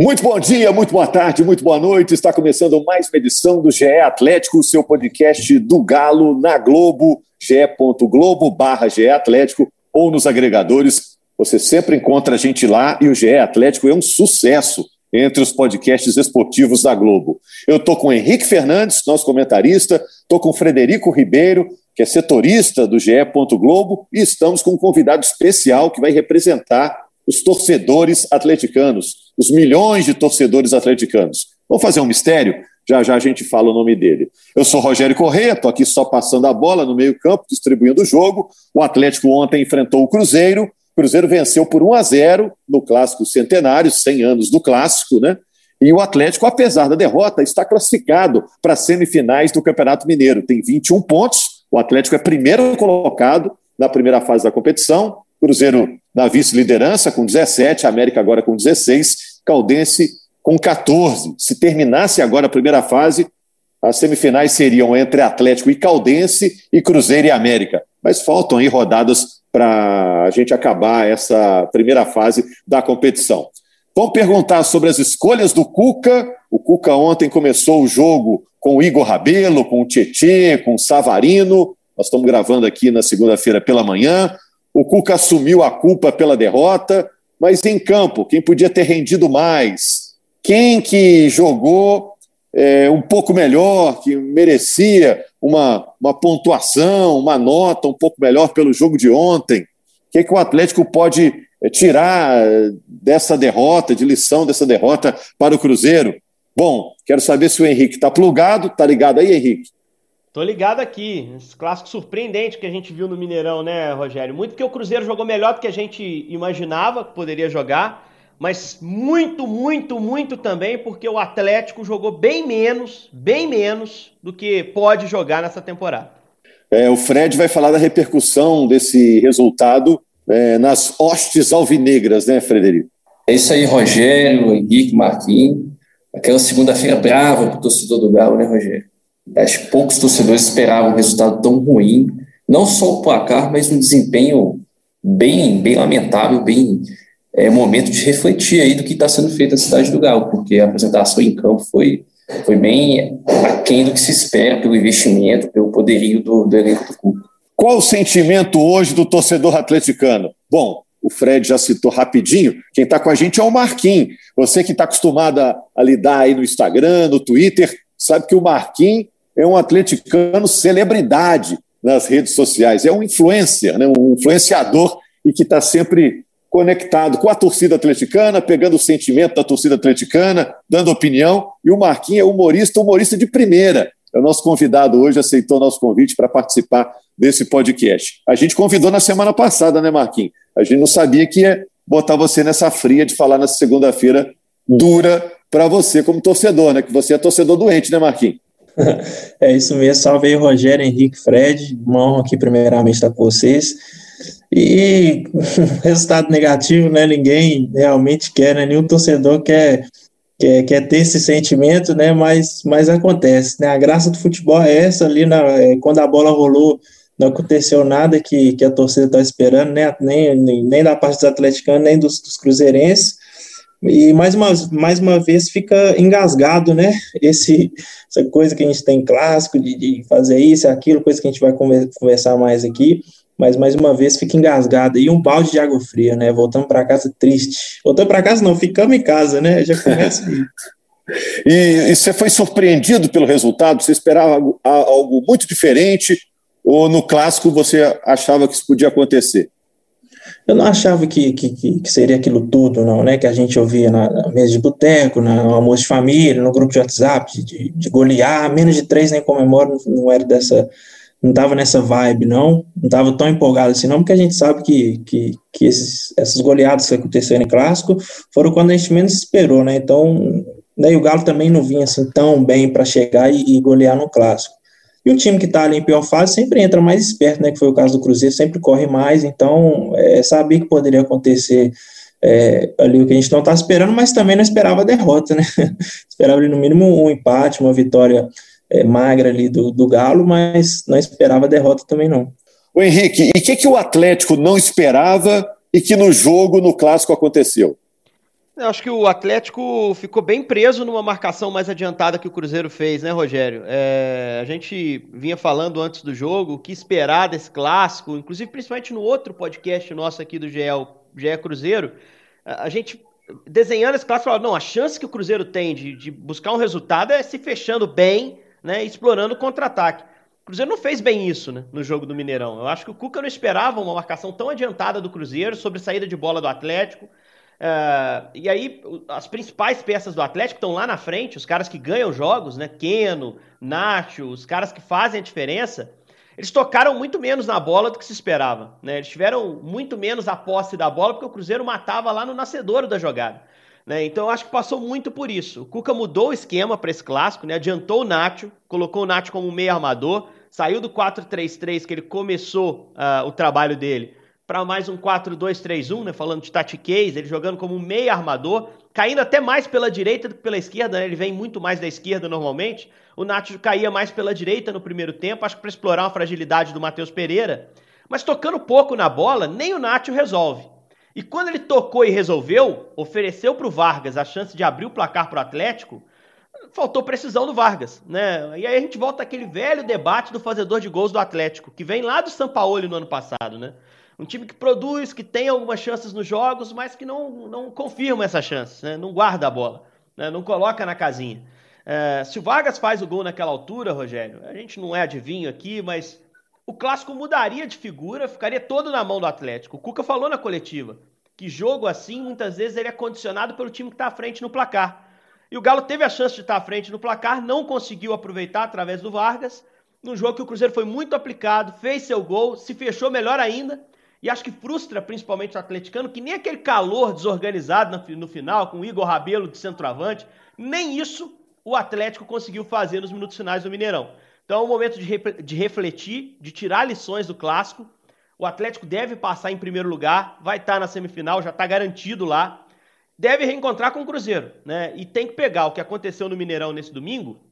Muito bom dia, muito boa tarde, muito boa noite. Está começando mais uma edição do GE Atlético, o seu podcast do Galo na Globo, ge.globo barra GE Atlético ou nos agregadores. Você sempre encontra a gente lá e o GE Atlético é um sucesso entre os podcasts esportivos da Globo. Eu estou com o Henrique Fernandes, nosso comentarista, estou com o Frederico Ribeiro, que é setorista do GE. Globo, e estamos com um convidado especial que vai representar os torcedores atleticanos, os milhões de torcedores atleticanos. Vamos fazer um mistério? Já já a gente fala o nome dele. Eu sou Rogério Corrêa, estou aqui só passando a bola no meio-campo, distribuindo o jogo. O Atlético ontem enfrentou o Cruzeiro. O Cruzeiro venceu por 1 a 0 no clássico centenário, 100 anos do clássico, né? E o Atlético, apesar da derrota, está classificado para as semifinais do Campeonato Mineiro. Tem 21 pontos. O Atlético é primeiro colocado na primeira fase da competição. Cruzeiro na vice-liderança com 17, América agora com 16, Caldense com 14. Se terminasse agora a primeira fase, as semifinais seriam entre Atlético e Caldense e Cruzeiro e América. Mas faltam aí rodadas para a gente acabar essa primeira fase da competição. Vamos perguntar sobre as escolhas do Cuca. O Cuca ontem começou o jogo com o Igor Rabelo, com o Tietê, com o Savarino. Nós estamos gravando aqui na segunda-feira pela manhã. O Cuca assumiu a culpa pela derrota, mas em campo, quem podia ter rendido mais? Quem que jogou é, um pouco melhor, que merecia uma, uma pontuação, uma nota um pouco melhor pelo jogo de ontem? O que, que o Atlético pode é, tirar dessa derrota, de lição dessa derrota para o Cruzeiro? Bom, quero saber se o Henrique está plugado. Tá ligado aí, Henrique? Tô ligado aqui. Esse clássico surpreendente que a gente viu no Mineirão, né, Rogério? Muito porque o Cruzeiro jogou melhor do que a gente imaginava que poderia jogar, mas muito, muito, muito também porque o Atlético jogou bem menos, bem menos do que pode jogar nessa temporada. É, o Fred vai falar da repercussão desse resultado é, nas hostes alvinegras, né, Frederico? É isso aí, Rogério, Henrique, Marquinhos. Aquela segunda-feira brava para o torcedor do Galo, né, Rogério? Acho que poucos torcedores esperavam um resultado tão ruim, não só o placar, mas um desempenho bem, bem lamentável, bem é momento de refletir aí do que está sendo feito na cidade do Galo, porque a apresentação em campo foi, foi bem aquém do que se espera pelo investimento, pelo poderio do, do elenco do clube. Qual o sentimento hoje do torcedor atleticano? Bom, o Fred já citou rapidinho, quem está com a gente é o Marquinhos. Você que está acostumado a, a lidar aí no Instagram, no Twitter, sabe que o Marquinhos é um atleticano celebridade nas redes sociais, é um influencer, né, um influenciador e que está sempre conectado com a torcida atleticana, pegando o sentimento da torcida atleticana, dando opinião, e o Marquinhos é humorista, humorista de primeira. É o nosso convidado hoje, aceitou nosso convite para participar desse podcast. A gente convidou na semana passada, né, Marquinhos? A gente não sabia que ia botar você nessa fria de falar nessa segunda-feira dura para você como torcedor, né? Que você é torcedor doente, né, Marquinhos? É isso mesmo, salve aí, Rogério, Henrique, Fred, uma honra aqui primeiramente estar com vocês. E resultado negativo, né? Ninguém realmente quer, né? Nenhum torcedor quer, quer, quer ter esse sentimento, né? Mas, mas acontece, né? A graça do futebol é essa ali, na, é, quando a bola rolou, não aconteceu nada que, que a torcida está esperando, né? Nem, nem, nem da parte dos atleticanos, nem dos, dos cruzeirenses. E mais uma, mais uma vez fica engasgado, né? Esse, essa coisa que a gente tem clássico de, de fazer isso, aquilo, coisa que a gente vai conversar mais aqui, mas mais uma vez fica engasgado. E um balde de água fria, né? Voltando para casa triste. Voltando para casa, não, ficamos em casa, né? Já começa e, e você foi surpreendido pelo resultado? Você esperava algo, algo muito diferente? Ou no clássico você achava que isso podia acontecer? Eu não achava que, que, que, seria aquilo tudo, não, né? Que a gente ouvia na mesa de boteco, no almoço de família, no grupo de WhatsApp, de, de golear, menos de três nem comemoro, não, era dessa, não estava nessa vibe, não, não estava tão empolgado assim, não, porque a gente sabe que, que, que esses, essas goleadas que aconteceram em clássico foram quando a gente menos esperou, né? Então, daí o Galo também não vinha assim tão bem para chegar e, e golear no clássico. E o time que está ali em pior fase sempre entra mais esperto, né? Que foi o caso do Cruzeiro, sempre corre mais. Então, é, sabia que poderia acontecer é, ali o que a gente não está esperando, mas também não esperava a derrota, né? esperava ali no mínimo um empate, uma vitória é, magra ali do, do Galo, mas não esperava a derrota também não. O Henrique, e o que, que o Atlético não esperava e que no jogo, no clássico, aconteceu? Eu acho que o Atlético ficou bem preso numa marcação mais adiantada que o Cruzeiro fez, né, Rogério? É, a gente vinha falando antes do jogo o que esperar desse clássico, inclusive principalmente no outro podcast nosso aqui do GE, GE Cruzeiro. A gente desenhando esse clássico, falava, não, a chance que o Cruzeiro tem de, de buscar um resultado é se fechando bem, né, explorando o contra-ataque. O Cruzeiro não fez bem isso né, no jogo do Mineirão. Eu acho que o Cuca não esperava uma marcação tão adiantada do Cruzeiro sobre saída de bola do Atlético. Uh, e aí, as principais peças do Atlético estão lá na frente, os caras que ganham jogos, né? Keno, Nacho, os caras que fazem a diferença. Eles tocaram muito menos na bola do que se esperava. Né? Eles tiveram muito menos a posse da bola, porque o Cruzeiro matava lá no nascedouro da jogada. Né? Então eu acho que passou muito por isso. O Cuca mudou o esquema para esse clássico, né? adiantou o Nacho, colocou o Nacho como meio armador, saiu do 4-3-3 que ele começou uh, o trabalho dele para mais um 4-2-3-1, né? Falando de tatiquez, ele jogando como um meio armador, caindo até mais pela direita do que pela esquerda, né? Ele vem muito mais da esquerda normalmente. O Nacho caía mais pela direita no primeiro tempo, acho que para explorar uma fragilidade do Matheus Pereira. Mas tocando pouco na bola, nem o Nacho resolve. E quando ele tocou e resolveu, ofereceu para o Vargas a chance de abrir o placar para o Atlético, faltou precisão do Vargas, né? E aí a gente volta àquele velho debate do fazedor de gols do Atlético, que vem lá do São Paulo no ano passado, né? Um time que produz, que tem algumas chances nos jogos, mas que não, não confirma essas chances, né? não guarda a bola, né? não coloca na casinha. É, se o Vargas faz o gol naquela altura, Rogério, a gente não é adivinho aqui, mas o clássico mudaria de figura, ficaria todo na mão do Atlético. O Cuca falou na coletiva que jogo assim, muitas vezes, ele é condicionado pelo time que está à frente no placar. E o Galo teve a chance de estar à frente no placar, não conseguiu aproveitar através do Vargas. Num jogo que o Cruzeiro foi muito aplicado, fez seu gol, se fechou melhor ainda e acho que frustra principalmente o atleticano, que nem aquele calor desorganizado no final, com o Igor Rabelo de centroavante, nem isso o Atlético conseguiu fazer nos minutos finais do Mineirão. Então é um momento de, refletir, de tirar lições do clássico. O Atlético deve passar em primeiro lugar, vai estar na semifinal, já está garantido lá. Deve reencontrar com o Cruzeiro, né? E tem que pegar o que aconteceu no Mineirão nesse domingo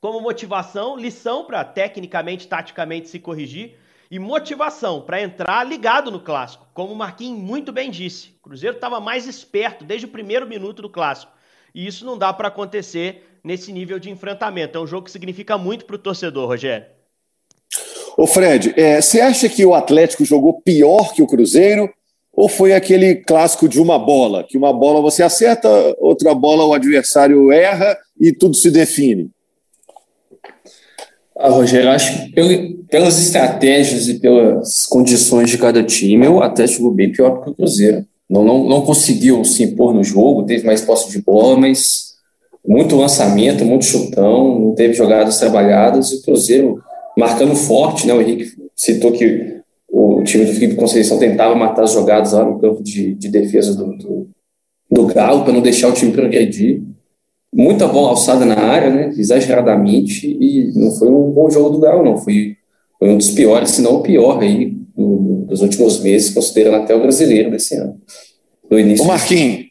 como motivação, lição para tecnicamente, taticamente se corrigir e motivação para entrar ligado no clássico. Como o Marquinhos muito bem disse, o Cruzeiro estava mais esperto desde o primeiro minuto do clássico. E isso não dá para acontecer nesse nível de enfrentamento. É um jogo que significa muito para o torcedor, Rogério. Ô Fred, é, você acha que o Atlético jogou pior que o Cruzeiro? Ou foi aquele clássico de uma bola, que uma bola você acerta, outra bola o adversário erra e tudo se define? Ah, Rogério, acho que pelo, pelas estratégias e pelas condições de cada time, o Atlético bem pior que o Cruzeiro. Não, não, não conseguiu se impor no jogo, teve mais posse de bola, mas muito lançamento, muito chutão, não teve jogadas trabalhadas, e o Cruzeiro marcando forte, né? O Henrique citou que o time do Felipe Conceição tentava matar as jogadas lá no campo de, de defesa do, do, do Galo para não deixar o time progredir muita bola alçada na área, né, exageradamente, e não foi um bom jogo do Galo, não. Foi, foi um dos piores, se não o pior aí do, dos últimos meses, considerando até o brasileiro desse ano. Do início. O Marquinhos,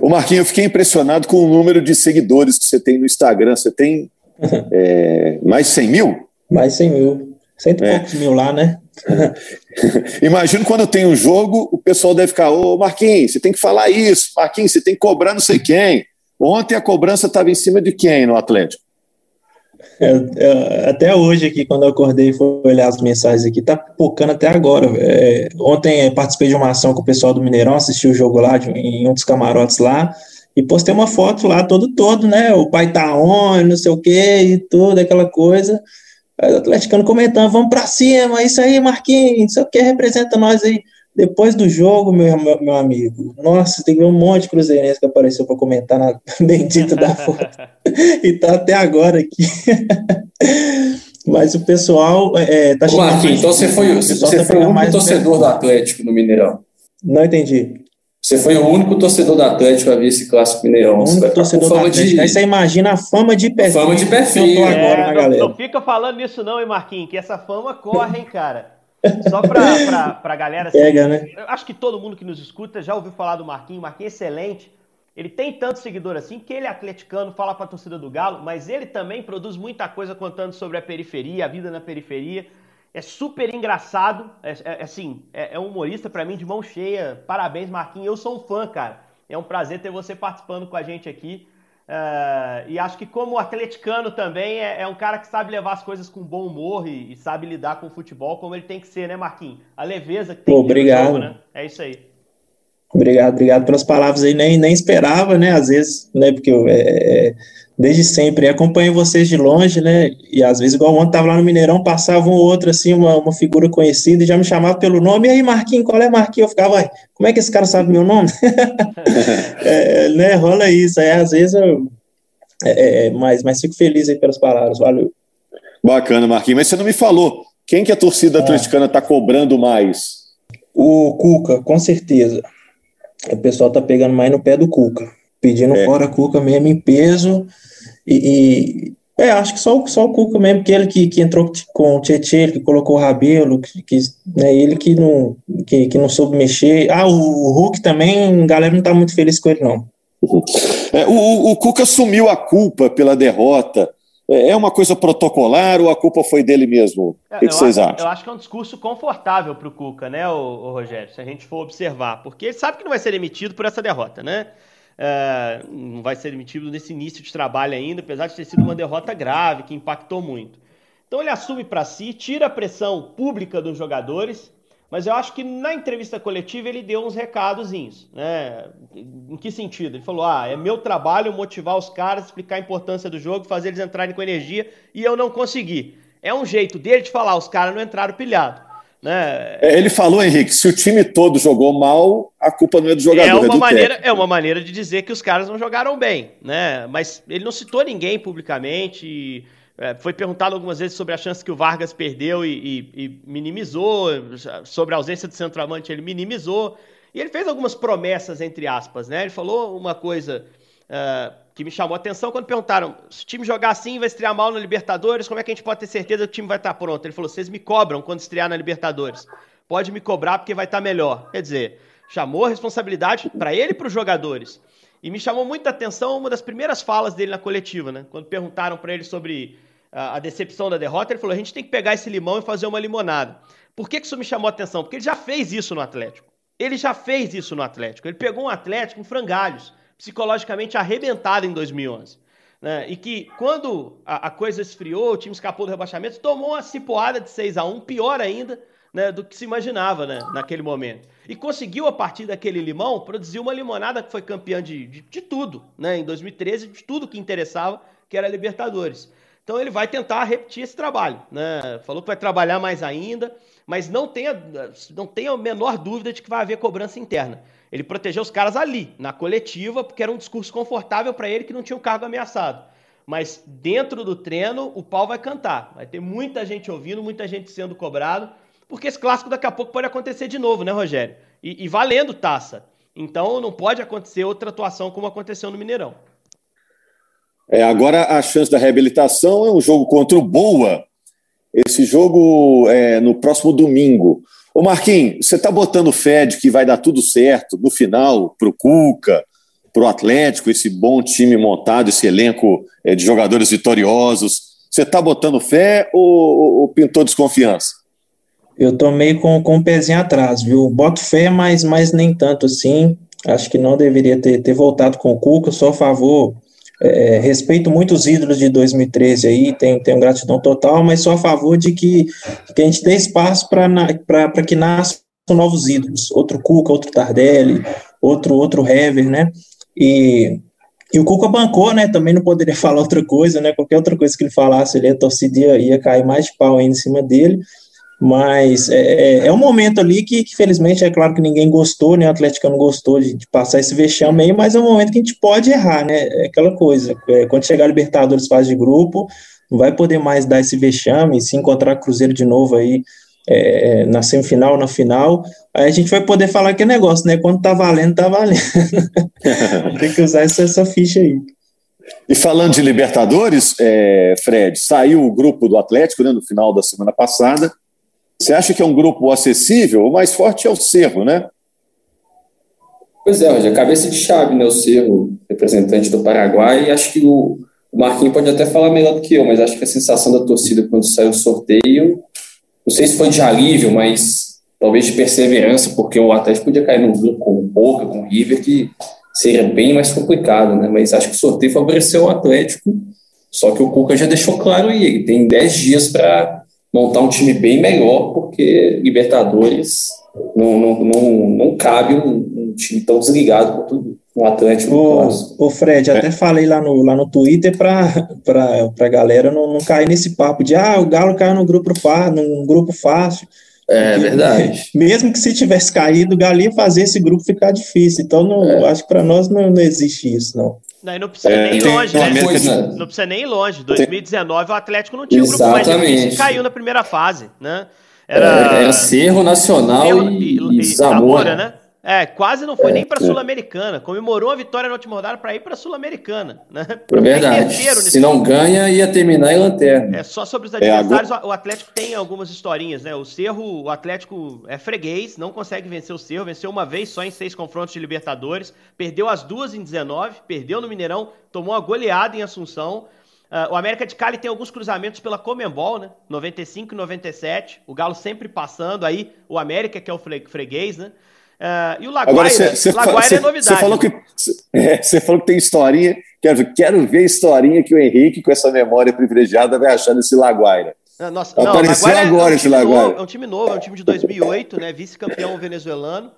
o Marquinhos, eu fiquei impressionado com o número de seguidores que você tem no Instagram. Você tem é, mais de 100 mil? Mais 100 mil. Cento e é. poucos mil lá, né? Imagino quando tem um jogo, o pessoal deve ficar, ô Marquinhos, você tem que falar isso, Marquinhos, você tem que cobrar não sei quem. Ontem a cobrança estava em cima de quem no Atlético? Até hoje aqui, quando eu acordei e fui olhar as mensagens aqui, tá pipocando até agora. É, ontem participei de uma ação com o pessoal do Mineirão, assisti o jogo lá de, em um dos camarotes lá, e postei uma foto lá todo todo, né? O pai tá on, não sei o que, e tudo, aquela coisa. Aí o atleticano comentando, vamos para cima, isso aí, Marquinhos, não sei o que, representa nós aí. Depois do jogo, meu, meu, meu amigo, nossa, tem um monte de cruzeirense que apareceu para comentar na bendita da foto. e tá até agora aqui. Mas o pessoal é, tá chegando. Marquinhos, então você foi, você, você tá foi o único torcedor do Atlético no Mineirão. Não entendi. Você foi o único torcedor do Atlético a ver esse clássico Mineirão. O único torcedor do Atlético. De... Aí você imagina a fama de perfil. Fama de perfil. agora, é, não, não, fica falando nisso não, hein, Marquinhos, que essa fama corre, hein, cara. Só para a galera. Assim, Pega, né? Eu acho que todo mundo que nos escuta já ouviu falar do Marquinhos. Marquinhos é excelente. Ele tem tanto seguidor assim que ele é atleticano, fala para a torcida do Galo, mas ele também produz muita coisa contando sobre a periferia, a vida na periferia. É super engraçado, é, é, é assim, é, é um humorista para mim de mão cheia. Parabéns, Marquinhos. Eu sou um fã, cara. É um prazer ter você participando com a gente aqui. Uh, e acho que como atleticano também é, é, um cara que sabe levar as coisas com bom humor e, e, sabe lidar com o futebol como ele tem que ser, né, Marquinhos? A leveza que tem Pô, que ter obrigado. Jogo, né? É isso aí. Obrigado, obrigado pelas palavras aí. Nem, nem esperava, né? Às vezes, né? Porque eu é, é desde sempre acompanho vocês de longe, né? E às vezes, igual ontem tava lá no Mineirão, passava um ou outro, assim, uma, uma figura conhecida e já me chamava pelo nome. E aí, Marquinhos, qual é Marquinhos? Eu ficava, como é que esse cara sabe meu nome? é, né? Rola isso. Aí, às vezes, eu. É, é, mas, mas fico feliz aí pelas palavras. Valeu. Bacana, Marquinhos. Mas você não me falou. Quem que a torcida ah. atleticana está cobrando mais? O Cuca, com certeza. O pessoal tá pegando mais no pé do Cuca, pedindo é. fora Cuca mesmo em peso. E, e, é, acho que só, só o Cuca mesmo, que ele que, que entrou com o Tietchan, ele que colocou o Rabelo, que, que, né, ele que não, que, que não soube mexer. Ah, o, o Hulk também, a galera não tá muito feliz com ele, não. É, o, o Cuca assumiu a culpa pela derrota é, é uma coisa protocolar ou a culpa foi dele mesmo? O que, que vocês acho, acham? Eu acho que é um discurso confortável para o Cuca, né, o, o, Rogério, se a gente for observar, porque ele sabe que não vai ser demitido por essa derrota, né? É, não vai ser demitido nesse início de trabalho ainda, apesar de ter sido uma derrota grave, que impactou muito. Então ele assume para si, tira a pressão pública dos jogadores, mas eu acho que na entrevista coletiva ele deu uns recadozinhos, né? Em que sentido? Ele falou: ah, é meu trabalho motivar os caras, explicar a importância do jogo, fazer eles entrarem com energia, e eu não consegui. É um jeito dele de falar, os caras não entraram pilhado. Né? É, ele falou, Henrique, se o time todo jogou mal, a culpa não é do jogador, é, uma é maneira, É uma maneira de dizer que os caras não jogaram bem, né? Mas ele não citou ninguém publicamente. E é, foi perguntado algumas vezes sobre a chance que o Vargas perdeu e, e, e, minimizou, sobre a ausência de centroavante ele minimizou. E ele fez algumas promessas, entre aspas, né? Ele falou uma coisa uh, que me chamou a atenção quando perguntaram: se o time jogar assim vai estrear mal na Libertadores, como é que a gente pode ter certeza que o time vai estar pronto? Ele falou: vocês me cobram quando estrear na Libertadores. Pode me cobrar porque vai estar melhor. Quer dizer, chamou a responsabilidade para ele e para os jogadores. E me chamou muita atenção uma das primeiras falas dele na coletiva, né? Quando perguntaram para ele sobre a, decepção da derrota, ele falou: a gente tem que pegar esse limão e fazer uma limonada. Por que, que isso me chamou atenção? Porque ele já fez isso no Atlético. Ele já fez isso no Atlético. Ele pegou um Atlético em frangalhos, psicologicamente arrebentado em 2011. Né? E que quando a, a, coisa esfriou, o time escapou do rebaixamento, tomou uma cipoada de 6 a 1 pior ainda né, do que se imaginava né, naquele momento. E conseguiu, a partir daquele limão, produzir uma limonada que foi campeã de, de, de tudo, né, em 2013, de tudo que interessava, que era a Libertadores. Então ele vai tentar repetir esse trabalho. Né? Falou que vai trabalhar mais ainda, mas não tenha, não tenha a menor dúvida de que vai haver cobrança interna. Ele protegeu os caras ali, na coletiva, porque era um discurso confortável para ele que não tinha o um cargo ameaçado. Mas dentro do treino, o pau vai cantar. Vai ter muita gente ouvindo, muita gente sendo cobrado, porque esse clássico daqui a pouco pode acontecer de novo, né, Rogério? E, e valendo taça. Então não pode acontecer outra atuação como aconteceu no Mineirão. É, agora a chance da reabilitação é um jogo contra o Boa. Esse jogo é no próximo domingo. Ô Marquinhos, você está botando fé de que vai dar tudo certo no final para o Cuca, para o Atlético, esse bom time montado, esse elenco é, de jogadores vitoriosos. Você está botando fé ou, ou, pintou desconfiança? Eu tomei com, com o pezinho atrás, viu? Boto fé, mas, mas nem tanto assim. Acho que não deveria ter, ter voltado com o Cuca. Sou a favor é, respeito muito os ídolos de 2013 aí, tenho, tenho gratidão total, mas sou a favor de que, que a gente dê espaço para que nasçam novos ídolos, outro Cuca, outro Tardelli, outro outro Hever, né? E, e o Cuca bancou, né? Também não poderia falar outra coisa, né? Qualquer outra coisa que ele falasse, ele a torcida ia, ia cair mais de pau ainda em cima dele. Mas é, é, é um momento ali que, que, felizmente, é claro que ninguém gostou, né? O Atlético não gostou de, de, passar esse vexame aí, mas é um momento que a gente pode errar, né? É aquela coisa. É, quando chegar a Libertadores fase de grupo, não vai poder mais dar esse vexame, se encontrar Cruzeiro de novo aí é, na semifinal, na final, aí a gente vai poder falar que é negócio, né? Quando tá valendo, tá valendo. Tem que usar essa, essa ficha aí. E falando de Libertadores, é, Fred, saiu o grupo do Atlético né, no final da semana passada. Você acha que é um grupo acessível? O mais forte é o Cerro, né? Pois é, Roger, cabeça de chave, né? O Cerro, representante do Paraguai, e acho que o, Marquinhos pode até falar melhor do que eu, mas acho que a sensação da torcida quando saiu o sorteio, não sei se foi de alívio, mas talvez de perseverança, porque o Atlético podia cair num grupo com o Boca, com o River, que seria bem mais complicado, né? Mas acho que o sorteio favoreceu o Atlético, só que o Cuca já deixou claro e ele tem 10 dias para montar um time bem melhor, porque Libertadores não, não, não, não cabe um, um time tão desligado quanto um Atlético. O, o Fred, até é. falei lá no, lá no Twitter para a galera não, não cair nesse papo de ah, o Galo caiu no grupo, num grupo fácil. É verdade. Mesmo que se tivesse caído, o Galo ia fazer esse grupo ficar difícil. Então, não, é. acho que para nós não, não existe isso, não. Não, não precisa é, nem ir longe, né? Coisa, não precisa nem ir longe. 2019 o Atlético não tinha um grupo mais difícil caiu na primeira fase, né? Era, era Cerro Nacional Cerro, e, e, e Zamora. Zamora, né? É, quase não foi é, nem para a é. Sul-Americana. Comemorou a vitória na última rodada para ir para a Sul-Americana. Né? É verdade. Se não ganha, ia terminar em lanterna. É só sobre os adversários. É, agora... O Atlético tem algumas historinhas, né? O Cerro, o Atlético é freguês, não consegue vencer o Cerro. Venceu uma vez só em seis confrontos de Libertadores. Perdeu as duas em 19, perdeu no Mineirão, tomou uma goleada em Assunção. Uh, o América de Cali tem alguns cruzamentos pela Comembol, né? 95 e 97. O Galo sempre passando aí. O América, que é o freguês, né? Uh, e o Laguaira, Agora, cê, cê Laguaira cê, é novidade. Você falou, que, é, falou que tem historinha. Quero, quero ver a historinha que o Henrique, com essa memória privilegiada, vai achar desse Laguaira. Ah, nossa, Apareceu não, agora é, é um esse Laguaira. Novo, é um time novo, é um time de 2008, né, vice-campeão venezuelano.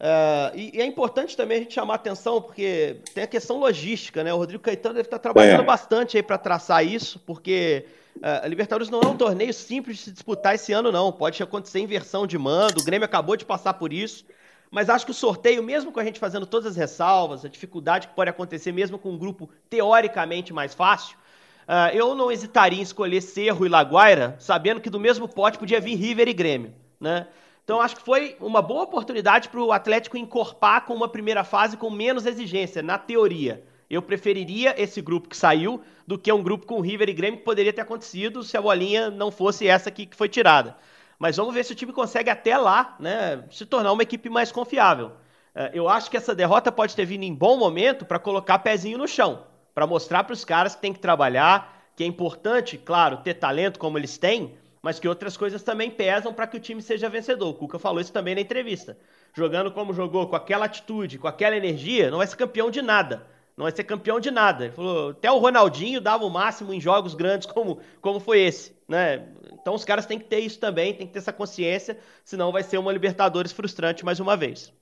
Uh, e, e, é importante também a gente chamar atenção, porque tem a questão logística, né? O Rodrigo Caetano deve estar trabalhando é. bastante aí para traçar isso, porque uh, a Libertadores não é um torneio simples de se disputar esse ano, não. Pode acontecer inversão de mando, o Grêmio acabou de passar por isso. Mas acho que o sorteio, mesmo com a gente fazendo todas as ressalvas, a dificuldade que pode acontecer mesmo com um grupo teoricamente mais fácil, uh, eu não hesitaria em escolher Cerro e Laguaira, sabendo que do mesmo pote podia vir River e Grêmio, né? Então acho que foi uma boa oportunidade para o Atlético encorpar com uma primeira fase com menos exigência, na teoria. Eu preferiria esse grupo que saiu do que um grupo com River e Grêmio que poderia ter acontecido se a bolinha não fosse essa que foi tirada. Mas vamos ver se o time consegue até lá né, se tornar uma equipe mais confiável. É, eu acho que essa derrota pode ter vindo em bom momento para colocar pezinho no chão, para mostrar para os caras que tem que trabalhar, que é importante, claro, ter talento como eles têm, mas que outras coisas também pesam para que o time seja vencedor. O Cuca falou isso também na entrevista. Jogando como jogou, com aquela atitude, com aquela energia, não vai ser campeão de nada. Não vai ser campeão de nada. Ele falou, até o Ronaldinho dava o máximo em jogos grandes como, como foi esse. Né? Então os caras têm que ter isso também, tem que ter essa consciência, senão vai ser uma Libertadores frustrante mais uma vez.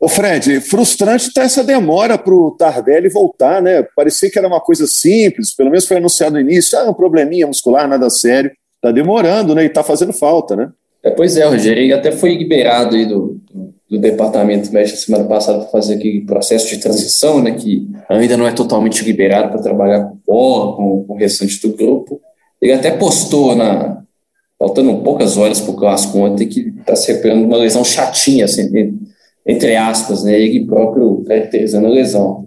Ô Fred, frustrante está essa demora para o Tardelli voltar, né? Parecia que era uma coisa simples, pelo menos foi anunciado no início, ah, um probleminha muscular, nada sério. Está demorando, né? E está fazendo falta, né? É, pois é, Rogério, ele até foi liberado aí do, do departamento médico semana passada para fazer aquele processo de transição, né? Que ainda não é totalmente liberado para trabalhar com bola, com, com o restante do grupo. Ele até postou na faltando poucas horas para o clássico ontem que está se recuperando uma lesão chatinha, assim, entre aspas, né? Ele próprio caracterizando a lesão.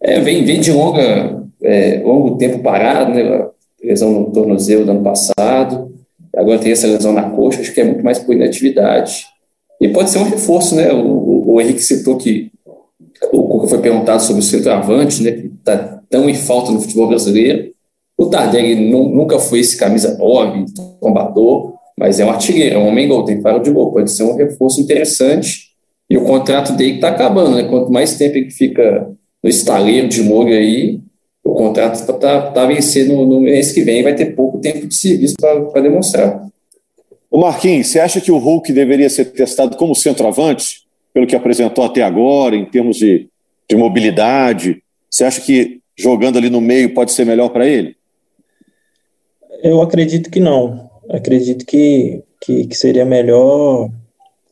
É, vem, vem de longa, é, longo tempo parado, né? Lesão no tornozelo do ano passado, agora tem essa lesão na coxa, acho que é muito mais por inatividade. E pode ser um reforço, né? O, o Henrique citou que o Cuca foi perguntado sobre o centroavante, né? Que está tão em falta no futebol brasileiro. O Tardelli nunca foi esse camisa 9, tombador, mas é um artilheiro, é um homem gol, tem faro de gol, pode ser um reforço interessante. E o contrato dele está acabando, né? Quanto mais tempo ele fica no estaleiro de molho aí, o contrato está tá, tá vencendo no mês que vem vai ter pouco tempo de serviço para demonstrar. O Marquinhos, você acha que o Hulk deveria ser testado como centroavante, pelo que apresentou até agora, em termos de, de mobilidade? Você acha que jogando ali no meio pode ser melhor para ele? Eu acredito que não. Acredito que, que, que, seria melhor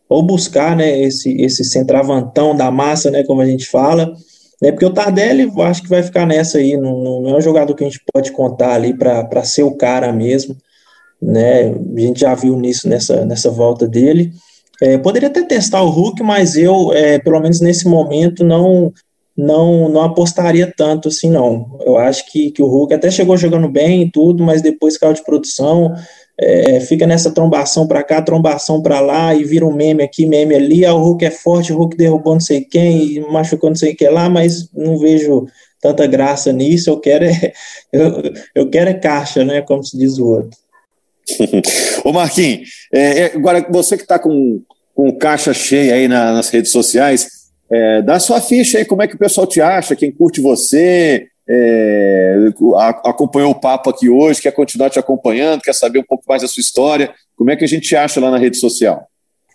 ou buscar né, esse, esse centravantão da massa, né, como a gente fala, né, porque o Tardelli acho que vai ficar nessa aí, não, não é um jogador que a gente pode contar ali para ser o cara mesmo, né, a gente já viu nisso nessa, nessa volta dele. É, poderia até testar o Hulk, mas eu, é, pelo menos nesse momento, não não, não apostaria tanto assim, não. Eu acho que, que o Hulk até chegou jogando bem e tudo, mas depois caiu de produção, é, fica nessa trombação para cá, trombação para lá, e vira um meme aqui, meme ali, ah, o Hulk é forte, o Hulk derrubou não sei quem, e machucou não sei o que lá, mas não vejo tanta graça nisso, eu quero é, eu, eu quero é caixa, né, como se diz o outro. Ô Marquinhos, é, é, agora você que está com, com caixa cheia aí na, nas redes sociais, É, dá sua ficha aí, como é que o pessoal te acha, quem curte você, é, acompanhou o papo aqui hoje, quer continuar te acompanhando, quer saber um pouco mais da sua história, como é que a gente te acha lá na rede social?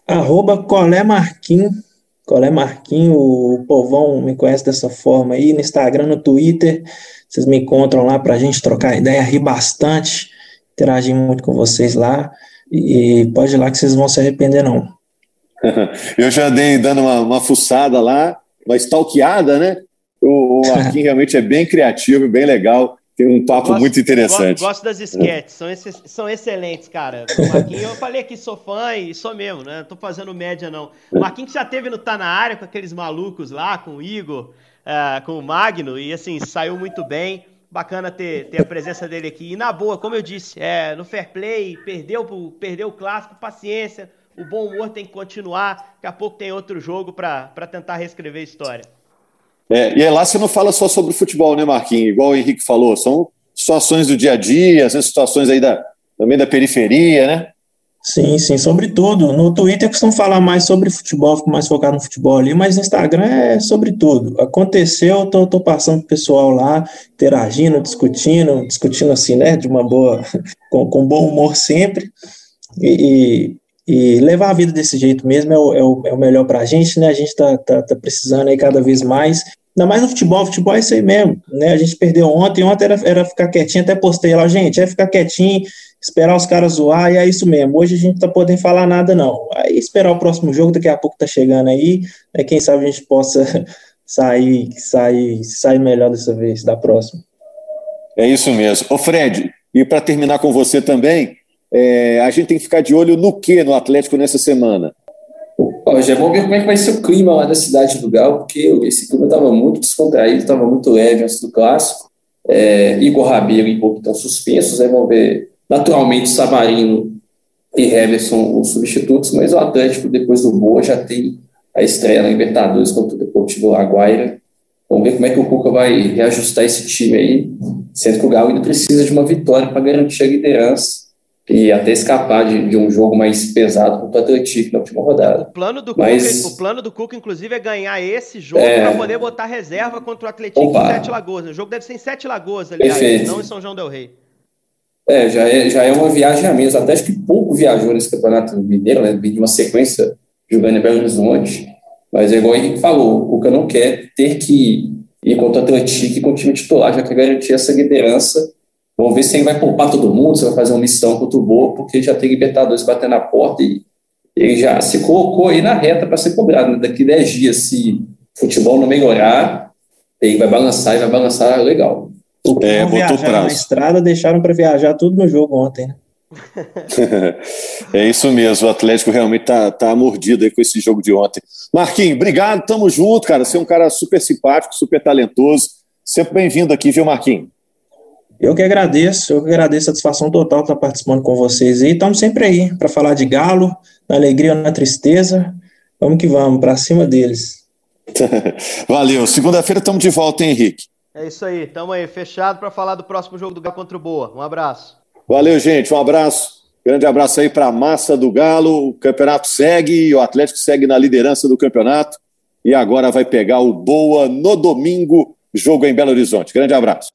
Arroba Colé Marquinhos, Colé o povão me conhece dessa forma aí, no Instagram, no Twitter, vocês me encontram lá para a gente trocar ideia, rir bastante, interagir muito com vocês lá, e pode ir lá que vocês vão se arrepender não. Eu já dei dando uma, uma fuçada lá, uma stalkeada, né? O, o Marquinhos realmente é bem criativo, bem legal. Tem um papo gosto, muito interessante. Gosto, gosto das sketches, são, são excelentes, cara. O Marquinhos, eu falei que sou fã e sou mesmo, né? Não tô fazendo média, não. O Marquinhos já teve no Tá Na Área com aqueles malucos lá, com o Igor, uh, com o Magno, e assim, saiu muito bem. Bacana ter, ter a presença dele aqui. E na boa, como eu disse, é, no fair play, perdeu, perdeu o clássico, paciência. O bom humor tem que continuar. Daqui a pouco tem outro jogo para tentar reescrever a história. É, e é lá você não fala só sobre futebol, né, Marquinhos? Igual o Henrique falou, são situações do dia a dia, são situações aí da, também da periferia, né? Sim, sim, sobre tudo. No Twitter costumam falar mais sobre futebol, fico mais focado no futebol ali, mas no Instagram é sobre tudo. Aconteceu, tô, tô passando pro pessoal lá, interagindo, discutindo, discutindo assim, né, de uma boa, com, com bom humor sempre, e, e, levar a vida desse jeito mesmo é o, é o, é o melhor pra gente, né, a gente tá, tá, tá precisando aí cada vez mais, Ainda mais no futebol, futebol é isso aí mesmo, né? A gente perdeu ontem, ontem era, era ficar quietinho, até postei lá, gente, é ficar quietinho, esperar os caras zoar, e é isso mesmo. Hoje a gente não tá podendo falar nada, não. Aí esperar o próximo jogo, daqui a pouco tá chegando aí, né? quem sabe a gente possa sair, sair, sair melhor dessa vez, da próxima. É isso mesmo. Ô Fred, e para terminar com você também, é, a gente tem que ficar de olho no que no Atlético nessa semana? Ó, já vamos ver como é que vai ser o clima lá da cidade do Galo, porque esse clima estava muito descontraído, estava muito leve antes do clássico. É, Igor Rabelo e Pouco estão suspensos, aí vamos ver naturalmente Savarino e Heverson os substitutos, mas o Atlético, depois do Boa, já tem a estreia na Libertadores contra o Deportivo Laguaira. Vamos ver como é que o Cuca vai reajustar esse time aí, sendo que o Galo ainda precisa de uma vitória para garantir a liderança e até escapar de, de, um jogo mais pesado contra o Atlético na última rodada. O plano do Mas, Cuca, o plano do Cuca, inclusive, é ganhar esse jogo é... para poder botar reserva contra o Atlético em Sete Lagoas. O jogo deve ser em Sete Lagoas, aliás, Perfeito. não em São João del Rei. É, já é, já é uma viagem a menos. Até acho que pouco viajou nesse campeonato mineiro, né? de uma sequência jogando em Belo Horizonte. Mas é igual o Henrique falou, o Cuca não quer ter que ir contra o Atlético com o time titular, já quer garantir essa liderança Vamos ver se ele vai poupar todo mundo, se vai fazer uma missão contra o Boa, porque já tem Libertadores batendo na porta e ele já se colocou aí na reta para ser cobrado. Né? Daqui 10 dias, se futebol não melhorar, ele vai balançar e vai balançar legal. É, botou prazo. na estrada, deixaram para viajar tudo no jogo ontem, né? é isso mesmo, o Atlético realmente tá, tá mordido aí com esse jogo de ontem. Marquinhos, obrigado, tamo junto, cara. Você é um cara super simpático, super talentoso. Sempre bem-vindo aqui, viu, Marquinhos? Eu que agradeço, eu que agradeço a satisfação total estar participando com vocês aí. Estamos sempre aí para falar de Galo, na alegria ou na tristeza. Vamos que vamos, para cima deles. Valeu. Segunda-feira estamos de volta, hein, Henrique? É isso aí, estamos aí, fechado para falar do próximo jogo do Galo contra o Boa. Um abraço. Valeu, gente, um abraço. Grande abraço aí para a massa do Galo. O campeonato segue, o Atlético segue na liderança do campeonato. E agora vai pegar o Boa no domingo, jogo em Belo Horizonte. Grande abraço.